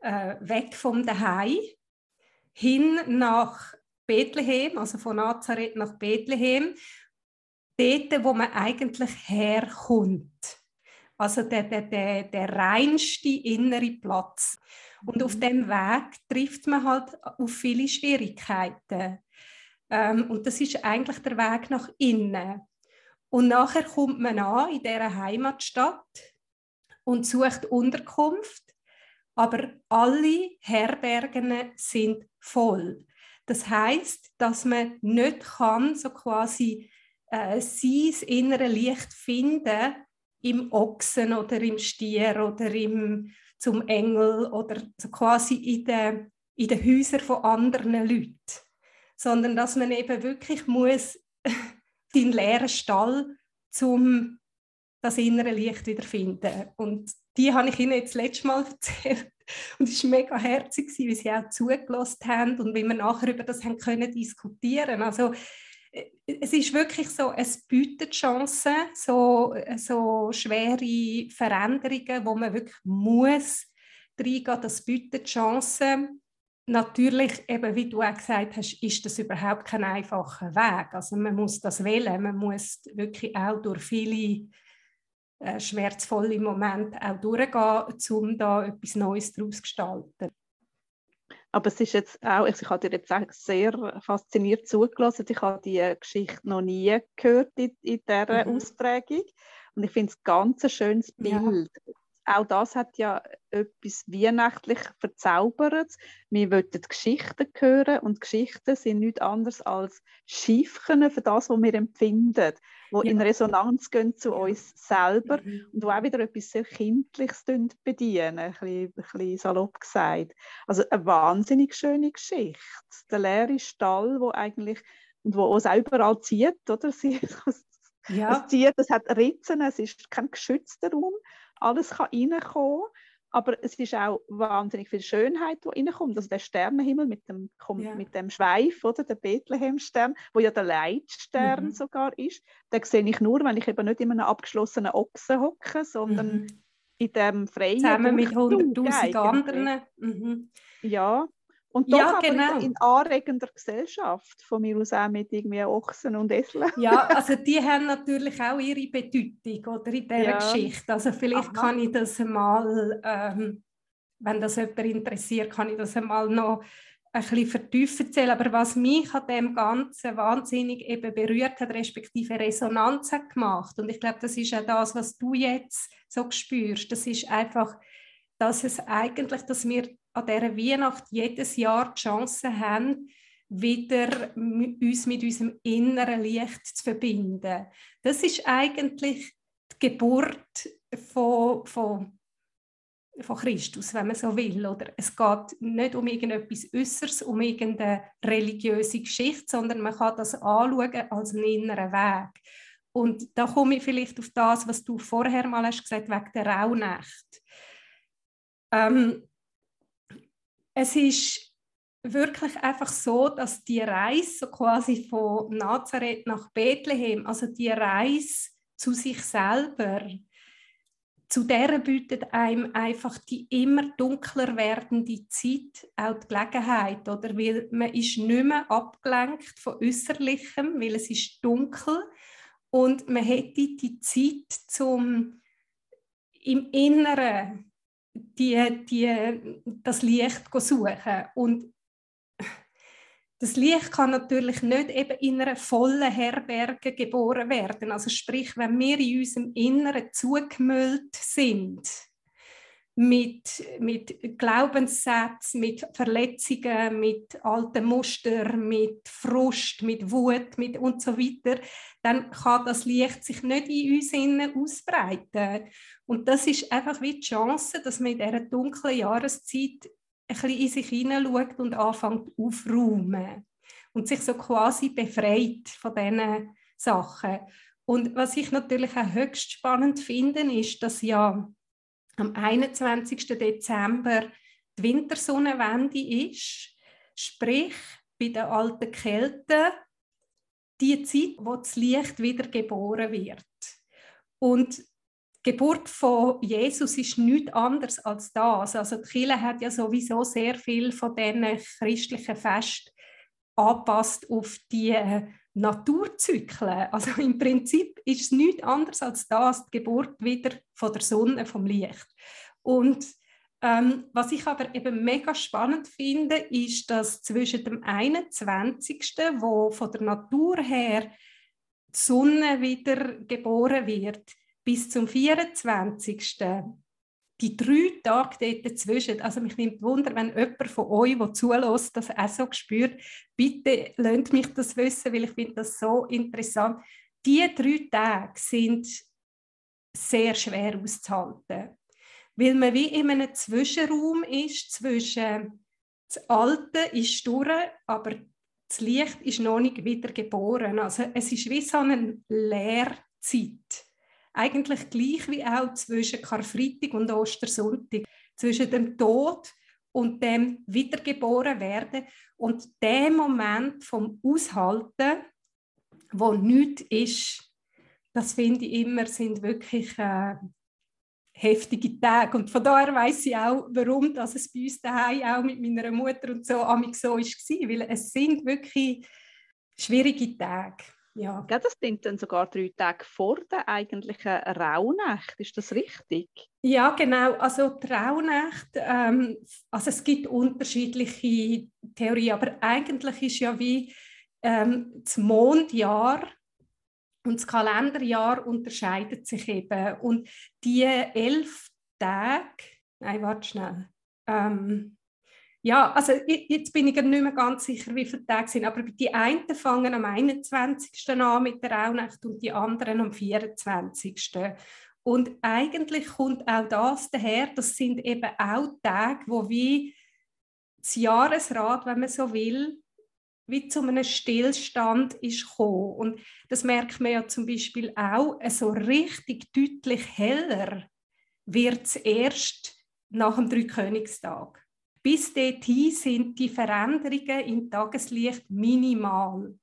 äh, weg vom Daheim, hin nach Bethlehem, also von Nazareth nach Bethlehem, dort, wo man eigentlich herkommt. Also der, der, der, der reinste innere Platz. Und auf mhm. dem Weg trifft man halt auf viele Schwierigkeiten. Ähm, und das ist eigentlich der Weg nach innen. Und nachher kommt man an in dieser Heimatstadt und sucht Unterkunft, aber alle Herbergen sind voll. Das heißt, dass man nicht kann so quasi äh, sein innere Licht finden im Ochsen oder im Stier oder im zum Engel oder so quasi in den, in den Häusern von anderen Leuten sondern dass man eben wirklich muss den leeren Stall zum das innere Licht wieder finden. Und die habe ich Ihnen jetzt letztes Mal erzählt. Und es war mega herzig, wie sie auch zugelassen haben und wie wir nachher über das haben können diskutieren Also äh, es ist wirklich so, es bietet Chancen, so, so schwere Veränderungen, wo man wirklich muss reingehen, das bietet Chancen Natürlich, eben wie du auch gesagt hast, ist das überhaupt kein einfacher Weg. Also man muss das wählen, man muss wirklich auch durch viele äh, schmerzvolle Momente auch durchgehen, um da etwas Neues daraus zu gestalten. Aber es ist jetzt auch, ich habe dir jetzt auch sehr fasziniert zugelassen. Ich habe die Geschichte noch nie gehört in, in dieser mhm. Ausprägung. Und ich finde es ganz ein schönes Bild. Ja auch das hat ja etwas weihnachtlich Verzaubertes. Wir wollen Geschichten hören und Geschichten sind nichts anderes als Schiefchen für das, was wir empfinden, wo ja. in Resonanz gehen zu uns selber mhm. und wo auch wieder etwas sehr Kindliches bedienen, ein bisschen, ein bisschen salopp gesagt. Also eine wahnsinnig schöne Geschichte. Der leere Stall, wo eigentlich und wo uns auch überall zieht, oder? Sie, ja. Es zieht, es hat Ritzen, es ist kein geschützter Raum alles kann reinkommen, aber es ist auch wahnsinnig viel Schönheit, die reinkommt. Also der Sternenhimmel mit dem, ja. mit dem Schweif, oder? der Bethlehem-Stern, wo ja der Leitstern mhm. sogar ist, den sehe ich nur, wenn ich eben nicht in einem abgeschlossenen Ochsen hocke, sondern mhm. in dem freien Zusammen mit 100'000 anderen. Mhm. Ja, und doch ja, genau. in, anregender Gesellschaft, von mir aus auch mit irgendwie Ochsen und Eseln. Ja, also die haben natürlich auch ihre Bedeutung oder in dieser ja. Geschichte. Also vielleicht Aha. kann ich das mal, ähm, wenn das jemand interessiert, kann ich das einmal noch ein bisschen vertiefen erzählen. Aber was mich an dem Ganzen wahnsinnig eben berührt hat, respektive Resonanz hat gemacht, und ich glaube, das ist auch das, was du jetzt so spürst, das ist einfach, dass es eigentlich, dass wir an dieser Weihnacht jedes Jahr die Chance haben, wieder uns mit unserem inneren Licht zu verbinden. Das ist eigentlich die Geburt von, von, von Christus, wenn man so will. Oder es geht nicht um irgendetwas Äußeres, um irgendeine religiöse Geschichte, sondern man kann das anschauen als einen inneren Weg. Und da komme ich vielleicht auf das, was du vorher mal hast gesagt, wegen der Rauhnacht. Ähm, es ist wirklich einfach so, dass die Reise so quasi von Nazareth nach Bethlehem, also die Reise zu sich selber, zu der bietet einem einfach die immer dunkler werdende Zeit auch die Gelegenheit, oder? Weil man ist nicht mehr abgelenkt von Äußerlichem, weil es ist dunkel und man hätte die Zeit zum im Inneren die, die, das Licht suchen und das Licht kann natürlich nicht eben in einer vollen Herberge geboren werden. Also sprich, wenn wir in unserem Inneren zugemüllt sind mit, mit Glaubenssätzen, mit Verletzungen, mit alten Mustern, mit Frust, mit Wut mit und so weiter, dann kann das Licht sich nicht in uns innen ausbreiten. Und das ist einfach wie die Chance, dass man in dieser dunklen Jahreszeit ein bisschen in sich hineinschaut und anfängt aufräumen und sich so quasi befreit von diesen Sachen. Und was ich natürlich auch höchst spannend finde, ist, dass ja am 21. Dezember die Wintersonnenwende ist, sprich bei der alten Kälte die Zeit, wo das Licht wieder geboren wird. Und die Geburt von Jesus ist nichts anderes als das. Also die Kirche hat ja sowieso sehr viel von diesen christlichen Fest anpasst auf die äh, Naturzyklen. Also im Prinzip ist es nichts anderes als das, die Geburt wieder von der Sonne, vom Licht. Und ähm, was ich aber eben mega spannend finde, ist, dass zwischen dem 21., wo von der Natur her die Sonne wieder geboren wird, bis zum 24. Die drei Tage dazwischen, also mich nimmt Wunder, wenn jemand von euch, der zulässt, das auch so spürt, bitte lasst mich das wissen, weil ich finde das so interessant. Die drei Tage sind sehr schwer auszuhalten, weil man wie in einem Zwischenraum ist zwischen das Alte ist durch, aber das Licht ist noch nicht wieder geboren. Also es ist wie so eine Leerzeit eigentlich gleich wie auch zwischen Karfreitag und Ostersonntag, zwischen dem Tod und dem Wiedergeboren werden und dem Moment vom Aushalten, wo nichts ist, das finde ich immer, sind wirklich äh, heftige Tage. Und von daher weiß ich auch, warum dass es bei uns daheim auch mit meiner Mutter und so amig so war, weil es sind wirklich schwierige Tage. Ja. ja. Das sind dann sogar drei Tage vor der eigentlichen Rauhnacht, ist das richtig? Ja, genau. Also die Rauhnacht, ähm, also es gibt unterschiedliche Theorien, aber eigentlich ist ja wie ähm, das Mondjahr und das Kalenderjahr unterscheidet sich eben. Und die elf Tage, nein, warte schnell. Ähm, ja, also jetzt bin ich nicht mehr ganz sicher, wie viele Tage sind, aber die einen fangen am 21. an mit der Rauhnacht und die anderen am 24. Und eigentlich kommt auch das daher, das sind eben auch Tage, wo wie das Jahresrad, wenn man so will, wie zu einem Stillstand ist gekommen. Und das merkt man ja zum Beispiel auch, so richtig deutlich heller wird es erst nach dem Dreikönigstag. Bis dorthin sind die Veränderungen im Tageslicht minimal.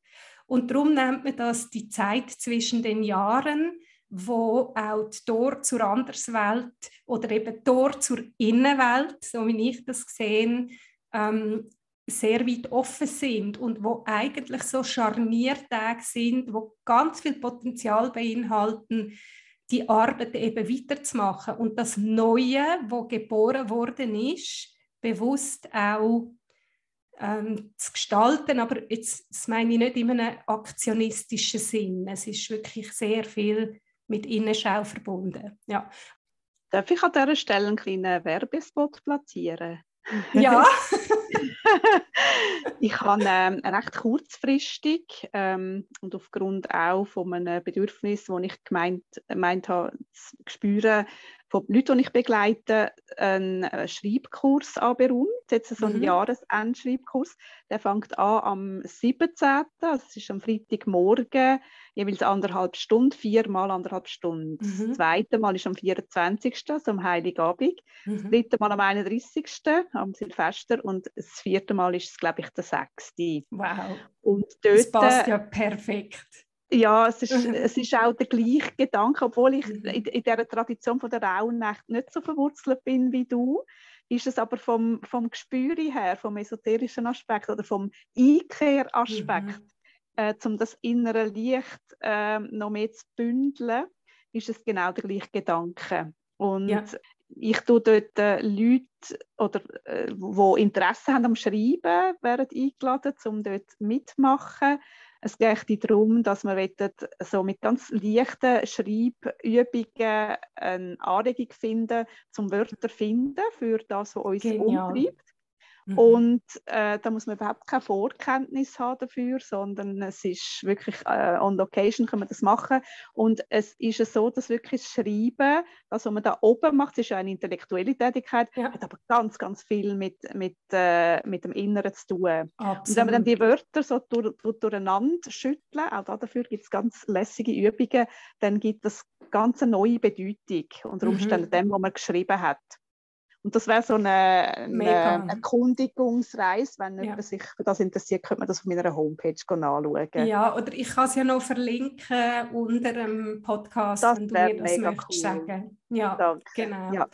Und darum nennt man das die Zeit zwischen den Jahren, wo auch die Tor zur Anderswelt oder eben Tor zur Innenwelt, so wie ich das gesehen, ähm, sehr weit offen sind und wo eigentlich so Scharniertage sind, wo ganz viel Potenzial beinhalten, die Arbeit eben weiterzumachen und das Neue, wo geboren worden ist, bewusst auch ähm, zu gestalten, aber jetzt, das meine ich nicht in einem aktionistischen Sinn. Es ist wirklich sehr viel mit Innenschau verbunden. Ja. Darf ich an dieser Stelle einen kleinen Werbespot platzieren? Ja. ich habe ähm, recht kurzfristig ähm, und aufgrund auch von einem Bedürfnis, das ich gemeint, gemeint habe, zu spüren, von Leuten, die ich begleite, einen äh, Schreibkurs anberaumt, jetzt so einen mhm. Jahresendschreibkurs. Der fängt an am 17., das ist am Freitagmorgen, jeweils anderthalb Stunden, viermal anderthalb Stunden. Mhm. Das zweite Mal ist am 24., so am Heiligabend. Mhm. Das dritte Mal am 31., am Silvester und das vierte Mal ist es, glaube ich, der 6. Wow. Und dort, das passt ja perfekt. Ja, es ist, es ist auch der gleiche Gedanke, obwohl ich mhm. in, in dieser Tradition von der Rauhnacht nicht so verwurzelt bin wie du, ist es aber vom, vom Gespür her, vom esoterischen Aspekt oder vom Einkehr-Aspekt, mhm. äh, um das innere Licht äh, noch mehr zu bündeln, ist es genau der gleiche Gedanke. Und ja. ich tue dort äh, Leute, oder, äh, die Interesse haben am Schreiben, werden eingeladen, um dort mitzumachen. Es geht darum, dass wir so mit ganz leichten Schreibübungen eine Anregung finden, zum Wörter finden für das, was uns Genial. umtreibt. Mhm. Und äh, da muss man überhaupt keine Vorkenntnis haben dafür, sondern es ist wirklich äh, on location kann man das machen. Und es ist so, dass wirklich das Schreiben, das, was man da oben macht, ist ja eine intellektuelle Tätigkeit, ja. hat aber ganz, ganz viel mit, mit, äh, mit dem Inneren zu tun. Absolut. Und wenn man dann die Wörter so durch, durch, durcheinander schütteln, auch dafür gibt es ganz lässige Übungen, dann gibt es ganz eine neue Bedeutung unter Umständen mhm. dem, was man geschrieben hat. Und das wäre so eine, eine Erkundigungsreise. Wenn ja. jemand sich für das interessiert, könnte man das auf meiner Homepage anschauen. Ja, oder ich kann es ja noch verlinken unter dem Podcast, das wenn du mir das möchtest cool. sagen. Ja, Danke. genau. Ja.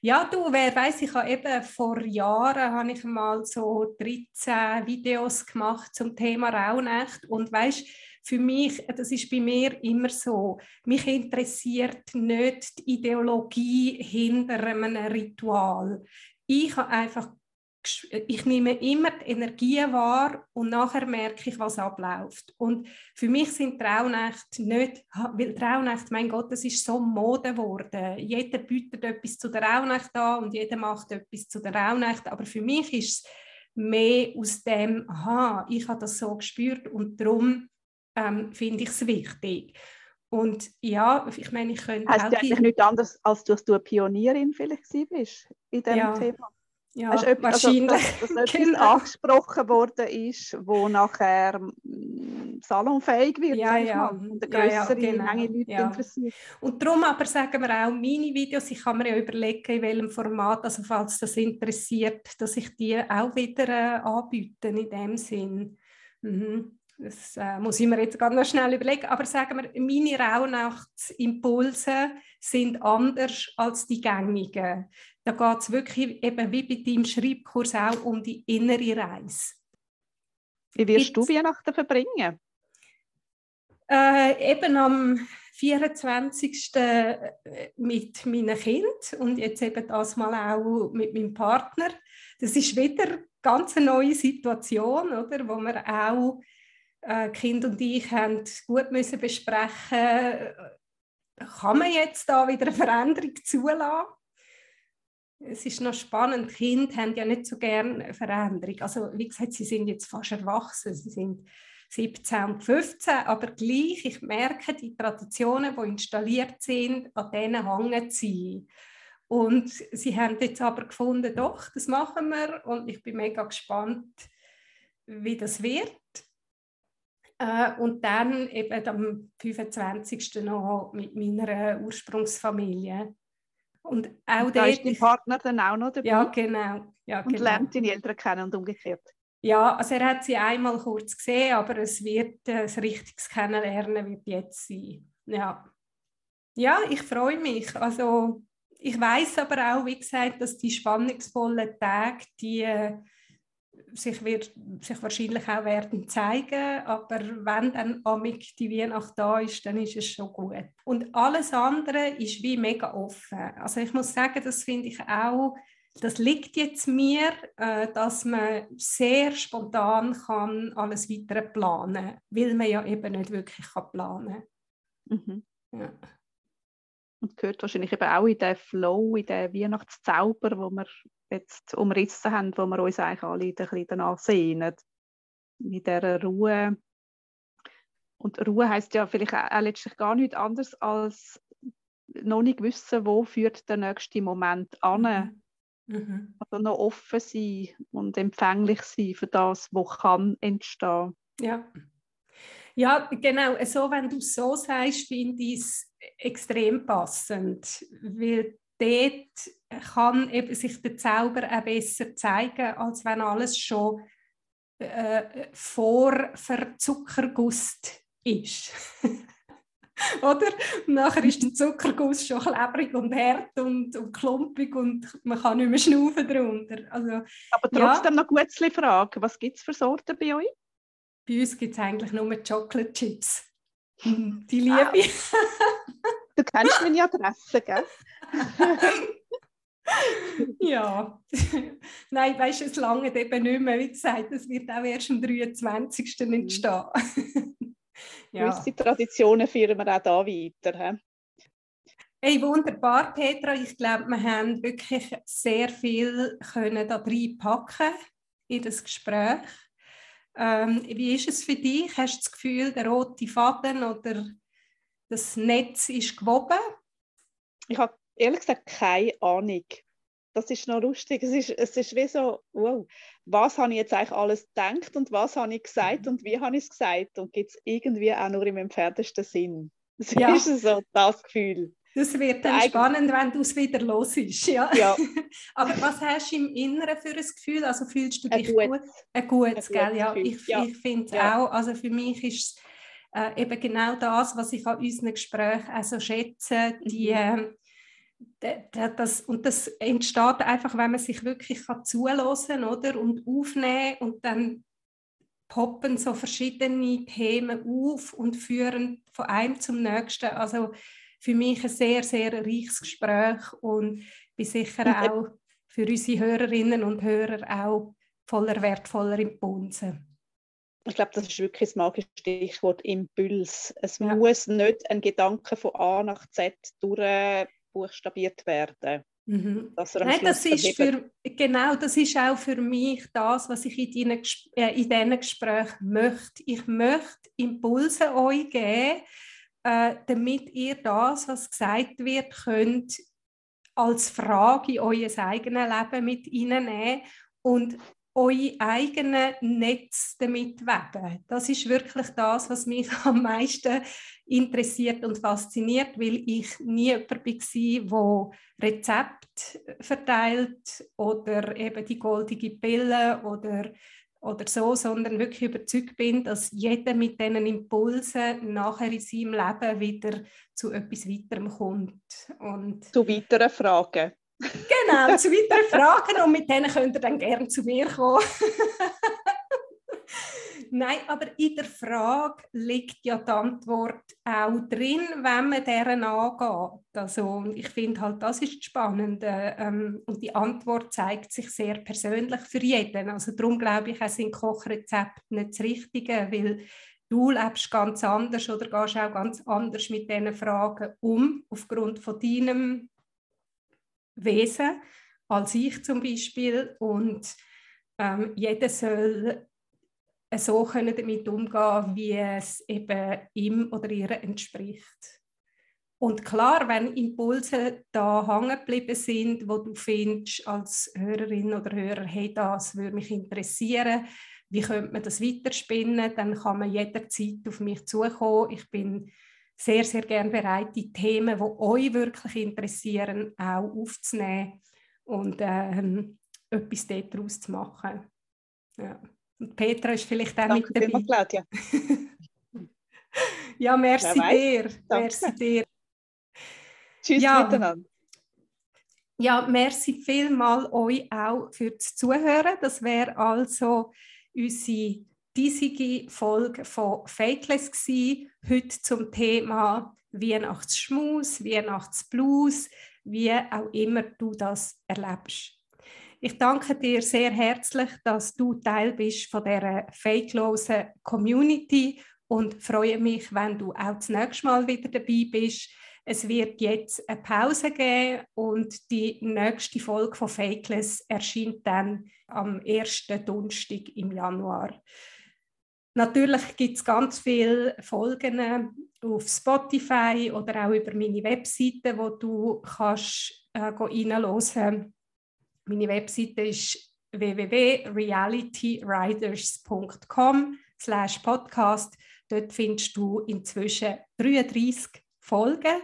ja, du, wer weiß, ich habe eben vor Jahren habe ich mal so 13 Videos gemacht zum Thema Rauhnacht und weißt für mich, das ist bei mir immer so, mich interessiert nicht die Ideologie hinter einem Ritual. Ich habe einfach ich nehme immer die Energie wahr und nachher merke ich, was abläuft. Und für mich sind Traunächte nicht, weil Traunächte, mein Gott, das ist so Mode geworden. Jeder bietet etwas zu der Rauhnacht an und jeder macht etwas zu der Rauhnacht. Aber für mich ist es mehr aus dem, aha, ich habe das so gespürt und darum ähm, finde ich es wichtig. Und ja, ich meine, ich könnte heißt auch... Heißt eigentlich nichts anderes, als dass du eine Pionierin vielleicht bist in diesem ja. Thema? Ja, also, wahrscheinlich. Also, dass, dass etwas genau. angesprochen worden ist, wo nachher mm, salonfähig wird ja, ja. und eine größere ja, genau. Menge Leute ja. interessiert. Und darum aber sagen wir auch, meine Videos, ich kann mir ja überlegen, in welchem Format, also falls das interessiert, dass ich die auch wieder äh, anbiete in dem Sinn. Mhm. Das äh, muss ich mir jetzt ganz noch schnell überlegen. Aber sagen wir, meine Rauhnachts-Impulse sind anders als die gängigen. Da geht es wirklich eben wie bei deinem Schreibkurs auch um die innere Reise. Wie wirst jetzt, du Weihnachten verbringen? Äh, eben am 24. Äh, mit meinem Kind und jetzt eben das mal auch mit meinem Partner. Das ist wieder ganz eine neue Situation, oder, wo wir auch äh, Kind und ich haben gut müssen besprechen, kann man jetzt da wieder eine Veränderung zulassen? Es ist noch spannend, Kinder haben ja nicht so gerne Veränderung. Also wie gesagt, sie sind jetzt fast erwachsen, sie sind 17 und 15, aber gleich, ich merke, die Traditionen, die installiert sind, an denen hängen sie. Und sie haben jetzt aber gefunden, doch, das machen wir und ich bin mega gespannt, wie das wird. Äh, und dann eben am 25. noch mit meiner Ursprungsfamilie. Und auch und da dort, ist dein Partner dann auch noch dabei? Ja, genau. Ja, und genau. lernt deine Eltern kennen und umgekehrt? Ja, also er hat sie einmal kurz gesehen, aber es wird äh, das richtiges Kennenlernen wird jetzt sein. Ja, ja ich freue mich. Also ich weiß aber auch, wie gesagt, dass die spannungsvollen Tage, die äh, sich, wird, sich wahrscheinlich auch werden zeigen, aber wenn dann amig die Weihnacht da ist, dann ist es schon gut. Und alles andere ist wie mega offen. Also ich muss sagen, das finde ich auch, das liegt jetzt mir, äh, dass man sehr spontan kann alles weitere planen, weil man ja eben nicht wirklich kann planen. Mhm. Ja. Und gehört wahrscheinlich eben auch in den Flow, in den Weihnachtszauber, wo wir jetzt umrissen haben, wo wir uns eigentlich alle ein bisschen danach sehnen. In dieser Ruhe. Und Ruhe heißt ja vielleicht auch letztlich gar nichts anderes als noch nicht wissen, wo führt der nächste Moment an. Mhm. mhm. Also noch offen sein und empfänglich sein für das, was kann entstehen. Ja. Ja, genau. So, wenn du so sagst, finde ich es extrem passend, weil dort kann eben sich der Zauber auch besser zeigen, als wenn alles schon äh, vor Verzuckergust ist. Oder? Und nachher ist der Zuckerguss schon klebrig und hart und, und klumpig und man kann nicht mehr schnaufen darunter. Also, Aber trotzdem ja. noch eine gute Frage. Was gibt es für Sorten bei euch? Bei uns gibt es eigentlich nur Chocolate Chips. Die liebe ah. Du kennst meine Adresse, gell? ja, nein, weißt du, es lange eben nicht mehr. Wie gesagt, es wird auch erst am 23. Mhm. entstehen. ja. Gewisse Traditionen führen wir auch hier weiter. He? Hey, wunderbar, Petra. Ich glaube, wir haben wirklich sehr viel können da reinpacken in das Gespräch. Ähm, wie ist es für dich? Hast du das Gefühl, der rote Faden oder das Netz ist gewoben? Ich habe ehrlich gesagt keine Ahnung. Das ist noch lustig. Es ist, es ist wie so, wow, was habe ich jetzt eigentlich alles gedacht und was habe ich gesagt und wie habe ich es gesagt und gibt es irgendwie auch nur im entferntesten Sinn. Das ja. ist so das Gefühl. Das wird dann spannend, wenn du es wieder los ist. Ja. ja. Aber was hast du im Inneren für ein Gefühl? Also fühlst du dich ein gut? Ein gutes, gell? Ja, ich, ja. ich finde ja. auch. Also für mich ist es äh, eben genau das, was ich an unseren Gesprächen also schätze, die, mhm. äh, das, und das entsteht einfach, wenn man sich wirklich kann zuhören oder und aufnehmen und dann poppen so verschiedene Themen auf und führen von einem zum nächsten. Also für mich ein sehr, sehr reiches Gespräch und bin sicher auch für unsere Hörerinnen und Hörer auch voller wertvoller Impulse ich glaube, das ist wirklich das magische Stichwort Impuls. Es ja. muss nicht ein Gedanke von A nach Z durchbuchstabiert werden. Mhm. Nein, das ist für, genau, das ist auch für mich das, was ich in, deinen, äh, in diesen Gesprächen möchte. Ich möchte Impulse euch geben, äh, damit ihr das, was gesagt wird, könnt als Frage in euer eigenes Leben mit hineinnehmen und euer eigenes Netz damit weben. Das ist wirklich das, was mich am meisten interessiert und fasziniert, weil ich nie jemand war, der Rezept verteilt oder eben die goldige Pille oder, oder so, sondern wirklich überzeugt bin, dass jeder mit diesen Impulsen nachher in seinem Leben wieder zu etwas weiterem kommt. Und zu weiteren Fragen. Genau, zu weiteren Fragen und mit denen könnt ihr dann gerne zu mir kommen. Nein, aber in der Frage liegt ja die Antwort auch drin, wenn man deren angeht. Also ich finde halt, das ist spannend ähm, und die Antwort zeigt sich sehr persönlich für jeden. Also darum glaube ich, sind Kochrezepte nicht das Richtige, weil du lebst ganz anders oder gehst auch ganz anders mit diesen Fragen um, aufgrund von deinem Wesen als ich zum Beispiel und ähm, jeder soll so können damit umgehen, wie es eben ihm oder ihr entspricht. Und klar, wenn Impulse da hängen geblieben sind, wo du findest als Hörerin oder Hörer, hey, das würde mich interessieren, wie könnte man das weiterspinnen, dann kann man jederzeit auf mich zukommen. Ich bin sehr, sehr gerne bereit, die Themen, die euch wirklich interessieren, auch aufzunehmen und ähm, etwas daraus zu machen. Ja. Und Petra ist vielleicht auch Danke mit dabei. Claudia. ja, merci dir. Merci dir. Tschüss ja. miteinander. Ja, merci vielmal euch auch fürs Zuhören. Das wäre also unsere diesige Folge von Fakeless gsi heute zum Thema Weihnachtsschmus, Weihnachtsblues, wie auch immer du das erlebst. Ich danke dir sehr herzlich, dass du Teil bist von der fakelosen Community und freue mich, wenn du auch das nächste Mal wieder dabei bist. Es wird jetzt eine Pause geben und die nächste Folge von Fakeless erscheint dann am ersten Donnerstag im Januar. Natürlich gibt es ganz viele Folgen auf Spotify oder auch über meine Webseite, wo du kannst äh, reinhören. Meine Webseite ist www.realityriders.com slash podcast. Dort findest du inzwischen 33 Folgen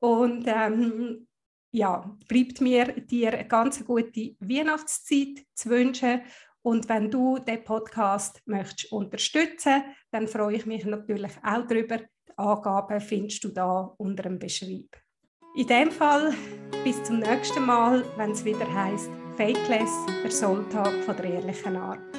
und ähm, ja, bleibt mir dir eine ganz gute Weihnachtszeit zu wünschen Und wenn du den Podcast möchtest unterstützen, dann freue ich mich natürlich auch darüber. Die Angaben findest du da unter dem Beschreib. In dem Fall bis zum nächsten Mal, wenn es wieder heißt Fakeless, der Soultag von der ehrlichen Art.